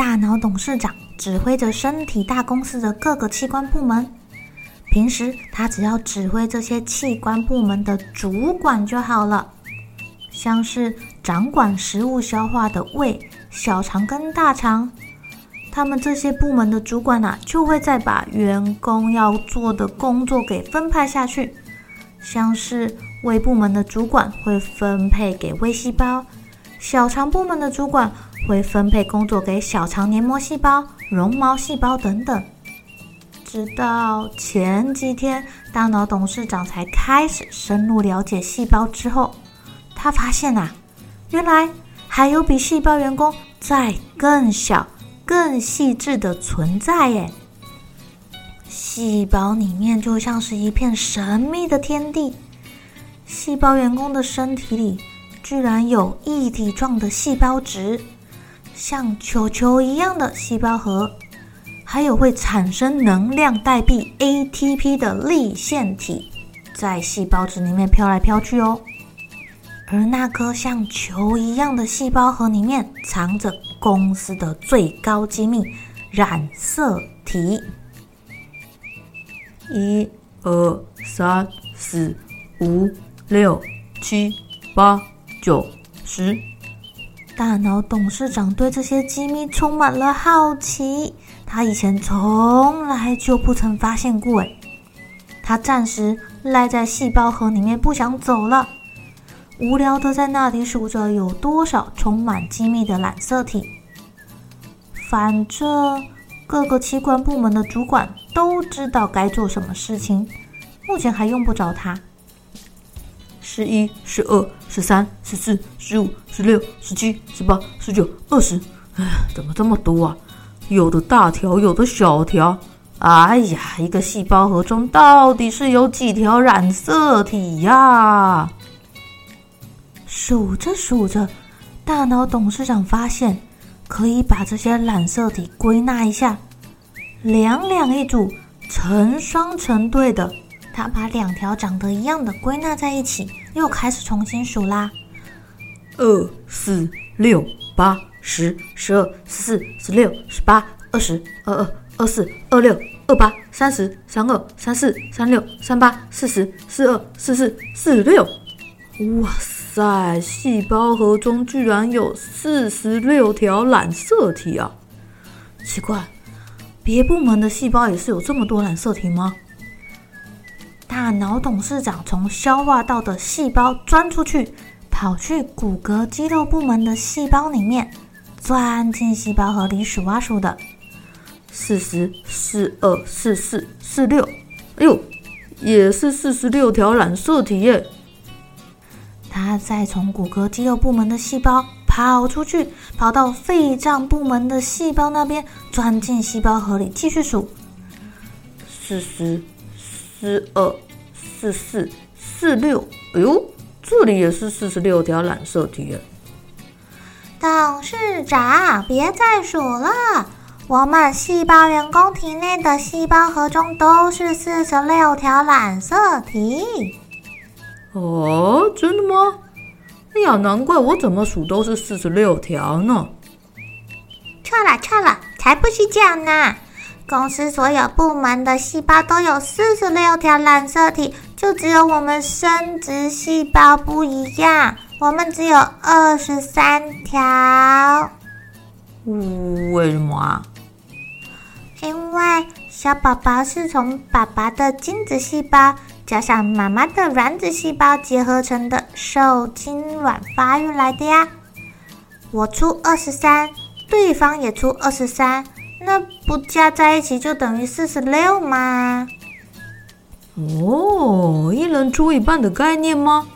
大脑董事长。指挥着身体大公司的各个器官部门，平时他只要指挥这些器官部门的主管就好了，像是掌管食物消化的胃、小肠跟大肠，他们这些部门的主管啊，就会再把员工要做的工作给分派下去，像是胃部门的主管会分配给胃细胞，小肠部门的主管会分配工作给小肠黏膜细胞。绒毛细胞等等，直到前几天，大脑董事长才开始深入了解细胞之后，他发现啊，原来还有比细胞员工再更小、更细致的存在耶！细胞里面就像是一片神秘的天地，细胞员工的身体里居然有一体状的细胞质。像球球一样的细胞核，还有会产生能量代币 ATP 的粒线体，在细胞质里面飘来飘去哦。而那颗像球一样的细胞核里面，藏着公司的最高机密——染色体。一、二、三、四、五、六、七、八、九、十。大脑董事长对这些机密充满了好奇，他以前从来就不曾发现过。诶，他暂时赖在细胞核里面不想走了，无聊的在那里数着有多少充满机密的染色体。反正各个器官部门的主管都知道该做什么事情，目前还用不着他。十一、十二、十三、十四、十五、十六、十七、十八、十九、二十，哎，怎么这么多啊？有的大条，有的小条。哎呀，一个细胞核中到底是有几条染色体呀？数着数着，大脑董事长发现可以把这些染色体归纳一下，两两一组，成双成对的。他把两条长得一样的归纳在一起，又开始重新数啦。二四六八十十二十四十六十八二十二二二四二六二八三十三二三四三六三八四十四二四四四六。哇塞！细胞核中居然有四十六条染色体啊！奇怪，别部门的细胞也是有这么多染色体吗？大脑董事长从消化道的细胞钻出去，跑去骨骼肌肉部门的细胞里面，钻进细胞核里数啊数的，四十四二四四四六，哎呦，也是四十六条染色体耶！他再从骨骼肌肉部门的细胞跑出去，跑到肺脏部门的细胞那边，钻进细胞核里继续数，四十四二。四四四六，哎呦，这里也是四十六条染色体耶！董事长，别再数了，我们细胞员工体内的细胞核中都是四十六条染色体。哦，真的吗？哎呀，难怪我怎么数都是四十六条呢。错了错了，才不是这样呢！公司所有部门的细胞都有四十六条染色体。就只有我们生殖细胞不一样，我们只有二十三条。为什么啊？因为小宝宝是从爸爸的精子细胞加上妈妈的卵子细胞结合成的受精卵发育来的呀。我出二十三，对方也出二十三，那不加在一起就等于四十六吗？哦，一人出一半的概念吗？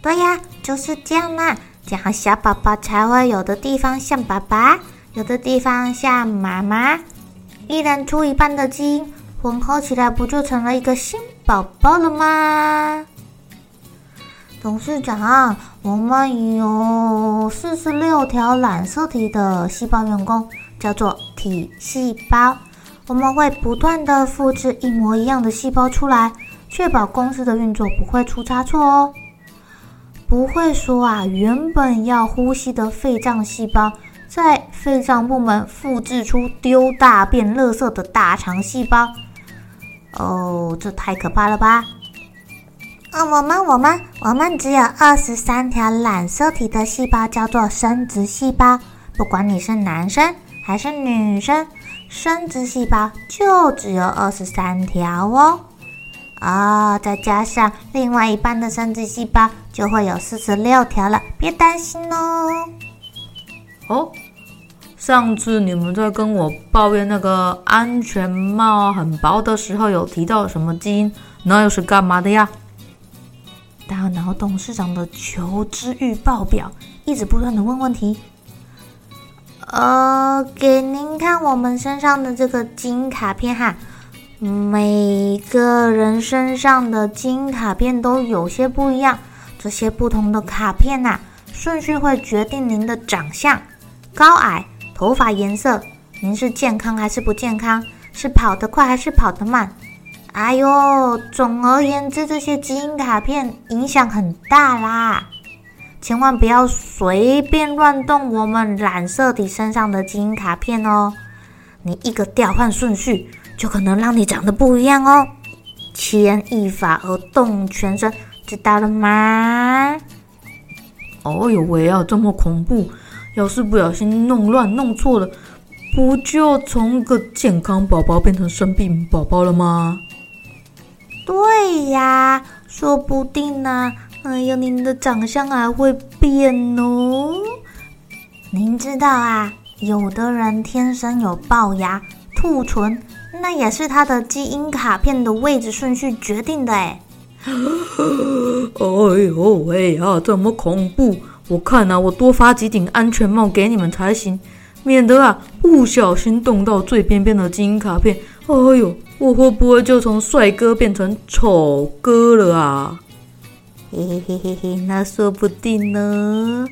对呀，就是这样啦。这样小宝宝才会有的地方像爸爸，有的地方像妈妈。一人出一半的基因混合起来，不就成了一个新宝宝了吗？董事长，我们有四十六条染色体的细胞员工，叫做体细胞。我们会不断地复制一模一样的细胞出来，确保公司的运作不会出差错哦。不会说啊，原本要呼吸的肺脏细胞，在肺脏部门复制出丢大便、垃圾的大肠细胞。哦，这太可怕了吧！哦，我们我们我们只有二十三条染色体的细胞，叫做生殖细胞。不管你是男生还是女生，生殖细胞就只有二十三条哦。啊、哦，再加上另外一半的生殖细胞，就会有四十六条了。别担心哦。哦，上次你们在跟我抱怨那个安全帽很薄的时候，有提到什么基因？那又是干嘛的呀？大脑董事长的求知欲爆表，一直不断的问问题。呃，给您看我们身上的这个基因卡片哈。每个人身上的基因卡片都有些不一样，这些不同的卡片呐、顺序会决定您的长相、高矮、头发颜色，您是健康还是不健康，是跑得快还是跑得慢。哎呦，总而言之，这些基因卡片影响很大啦，千万不要随便乱动我们染色体身上的基因卡片哦，你一个调换顺序。就可能让你长得不一样哦，牵一发而动全身，知道了吗？哦呦喂啊，这么恐怖！要是不小心弄乱弄错了，不就从一个健康宝宝变成生病宝宝了吗？对呀，说不定呢。哎呀，您的长相还会变哦。您知道啊，有的人天生有龅牙、兔唇。那也是他的基因卡片的位置顺序决定的哎。哎呦喂啊，这么恐怖！我看啊，我多发几顶安全帽给你们才行，免得啊不小心动到最边边的基因卡片。哎呦，我会不会就从帅哥变成丑哥了啊？嘿嘿嘿嘿，那说不定呢。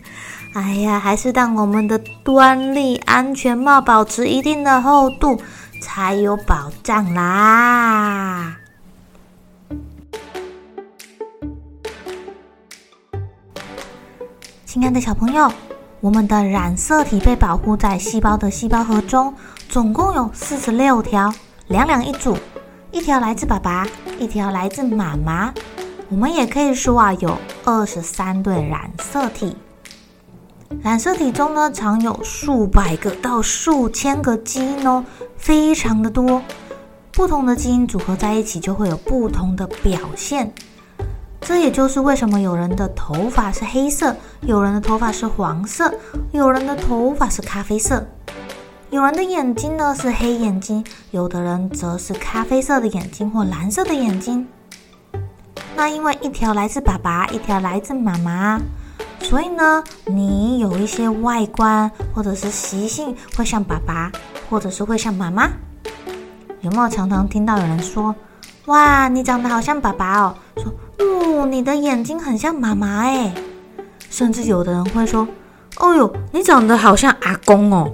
哎呀，还是让我们的端粒安全帽保持一定的厚度。才有保障啦！亲爱的小朋友，我们的染色体被保护在细胞的细胞核中，总共有四十六条，两两一组，一条来自爸爸，一条来自妈妈。我们也可以说啊，有二十三对染色体。染色体中呢，常有数百个到数千个基因哦，非常的多。不同的基因组合在一起，就会有不同的表现。这也就是为什么有人的头发是黑色，有人的头发是黄色，有人的头发是咖啡色，有人的眼睛呢是黑眼睛，有的人则是咖啡色的眼睛或蓝色的眼睛。那因为一条来自爸爸，一条来自妈妈。所以呢，你有一些外观或者是习性会像爸爸，或者是会像妈妈。有没有常常听到有人说：“哇，你长得好像爸爸哦。”说：“哦，你的眼睛很像妈妈哎。”甚至有的人会说：“哦哟，你长得好像阿公哦。”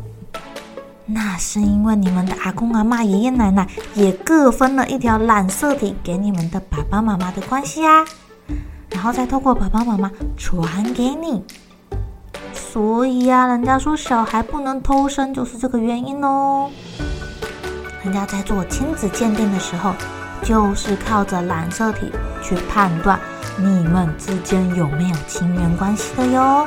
那是因为你们的阿公阿妈、爷爷奶奶也各分了一条染色体给你们的爸爸妈妈的关系啊。然后再透过爸爸妈妈传给你，所以呀、啊，人家说小孩不能偷生，就是这个原因哦。人家在做亲子鉴定的时候，就是靠着染色体去判断你们之间有没有亲缘关系的哟。